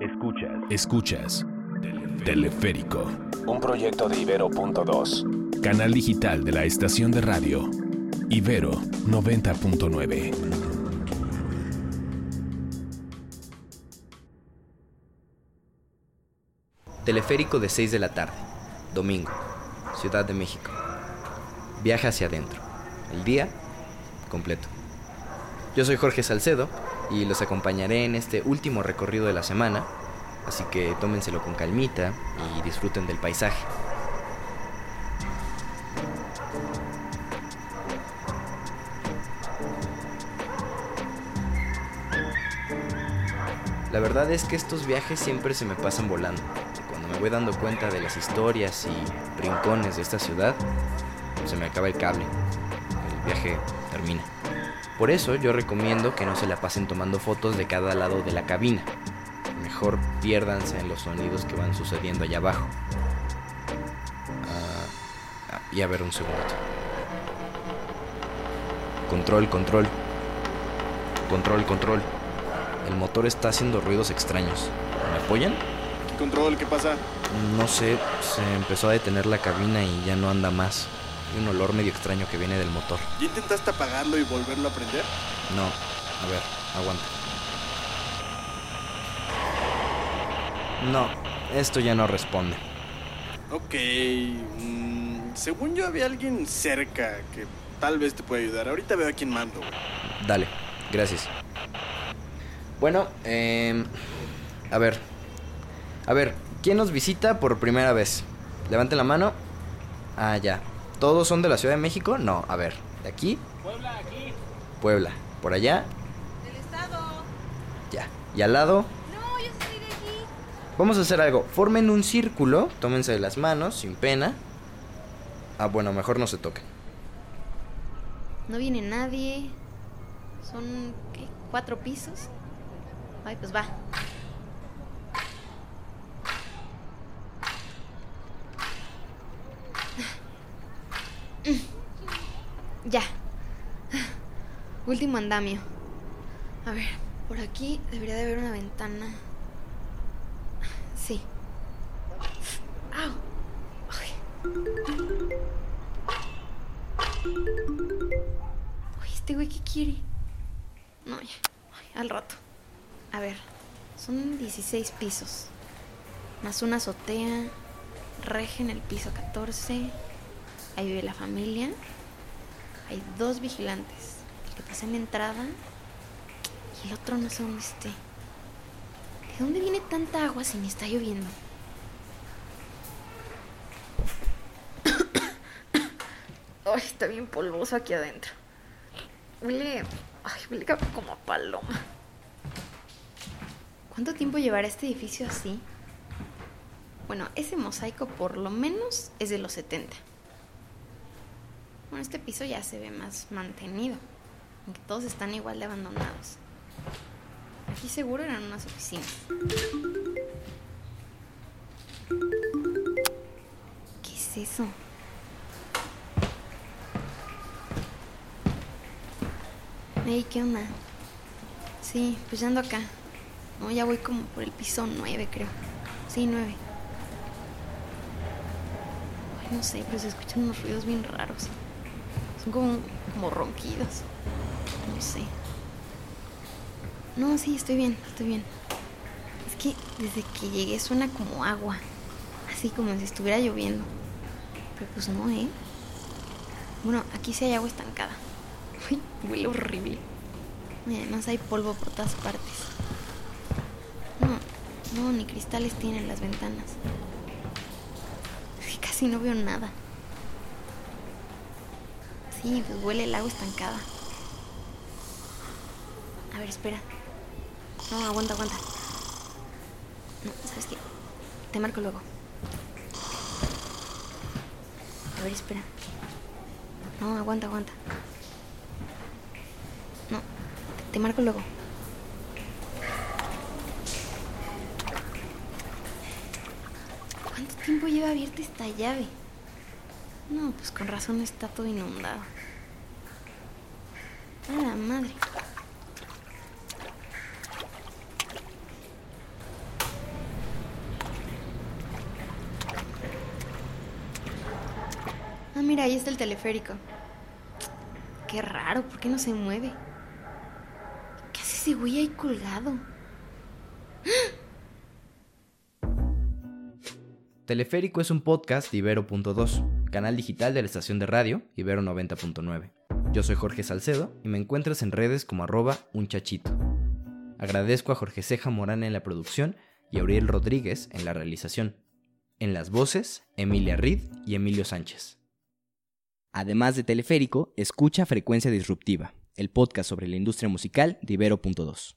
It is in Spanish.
Escuchas. Escuchas. Teleférico. Un proyecto de Ibero.2. Canal digital de la estación de radio. Ibero 90.9. Teleférico de 6 de la tarde. Domingo. Ciudad de México. Viaje hacia adentro. El día completo. Yo soy Jorge Salcedo y los acompañaré en este último recorrido de la semana, así que tómenselo con calmita y disfruten del paisaje. La verdad es que estos viajes siempre se me pasan volando. Cuando me voy dando cuenta de las historias y rincones de esta ciudad, se me acaba el cable. El viaje termina. Por eso yo recomiendo que no se la pasen tomando fotos de cada lado de la cabina. Mejor piérdanse en los sonidos que van sucediendo allá abajo. Ah, y a ver un segundo. Control, control. Control, control. El motor está haciendo ruidos extraños. ¿Me apoyan? ¿Qué control? ¿Qué pasa? No sé, se empezó a detener la cabina y ya no anda más. Un olor medio extraño que viene del motor. ¿Ya intentaste apagarlo y volverlo a prender? No, a ver, aguanta. No, esto ya no responde. Ok. mm, según yo había alguien cerca que tal vez te puede ayudar. Ahorita veo a quién mando. güey. Dale, gracias. Bueno, eh, a ver. A ver, ¿quién nos visita por primera vez? Levanten la mano. Ah, ya. ¿Todos son de la Ciudad de México? No, a ver. ¿De aquí? Puebla, aquí. Puebla. ¿Por allá? Del estado. Ya. ¿Y al lado? No, yo soy de aquí. Vamos a hacer algo. Formen un círculo, tómense de las manos, sin pena. Ah, bueno, mejor no se toquen. No viene nadie. Son, ¿qué? ¿Cuatro pisos? Ay, pues va. Ya. Último andamio. A ver, por aquí debería de haber una ventana. Sí. ¡Au! Uy, este güey, ¿qué quiere? No, ya. Al rato. A ver, son 16 pisos. Más una azotea. Reje en el piso 14. Ahí vive la familia. Hay dos vigilantes. El que pasa en entrada. Y el otro no sé dónde esté. ¿De dónde viene tanta agua si me está lloviendo? Ay, está bien polvoso aquí adentro. Huele. Ay, huele como a paloma. ¿Cuánto tiempo llevará este edificio así? Bueno, ese mosaico por lo menos es de los 70. Bueno, este piso ya se ve más mantenido, aunque todos están igual de abandonados. Aquí seguro eran unas oficinas. ¿Qué es eso? Hey, ¿qué onda? Sí, pues ya ando acá. No, ya voy como por el piso 9, creo. Sí, 9. Ay, no sé, pero se escuchan unos ruidos bien raros. Como, ronquidos. No sé. No, sí, estoy bien, estoy bien. Es que desde que llegué suena como agua. Así como si estuviera lloviendo. Pero pues no, ¿eh? Bueno, aquí sí hay agua estancada. Uy, huele horrible. Y además hay polvo por todas partes. No, no, ni cristales tienen las ventanas. Casi no veo nada. Sí, pues huele el agua estancada. A ver, espera. No, aguanta, aguanta. No, ¿sabes qué? Te marco luego. A ver, espera. No, aguanta, aguanta. No, te, marco luego. ¿Cuánto tiempo lleva abierta esta llave? No, pues con razón está todo inundado. A la madre. Ah, mira, ahí está el teleférico. Qué raro, ¿por qué no se mueve? ¿Qué hace ese güey ahí colgado? Teleférico es un podcast de Ibero.2 canal digital de la estación de radio Ibero 90.9. Yo soy Jorge Salcedo y me encuentras en redes como arroba un chachito. Agradezco a Jorge Ceja Morán en la producción y a Uriel Rodríguez en la realización. En las voces, Emilia Rid y Emilio Sánchez. Además de Teleférico, escucha Frecuencia Disruptiva, el podcast sobre la industria musical de Ibero.2.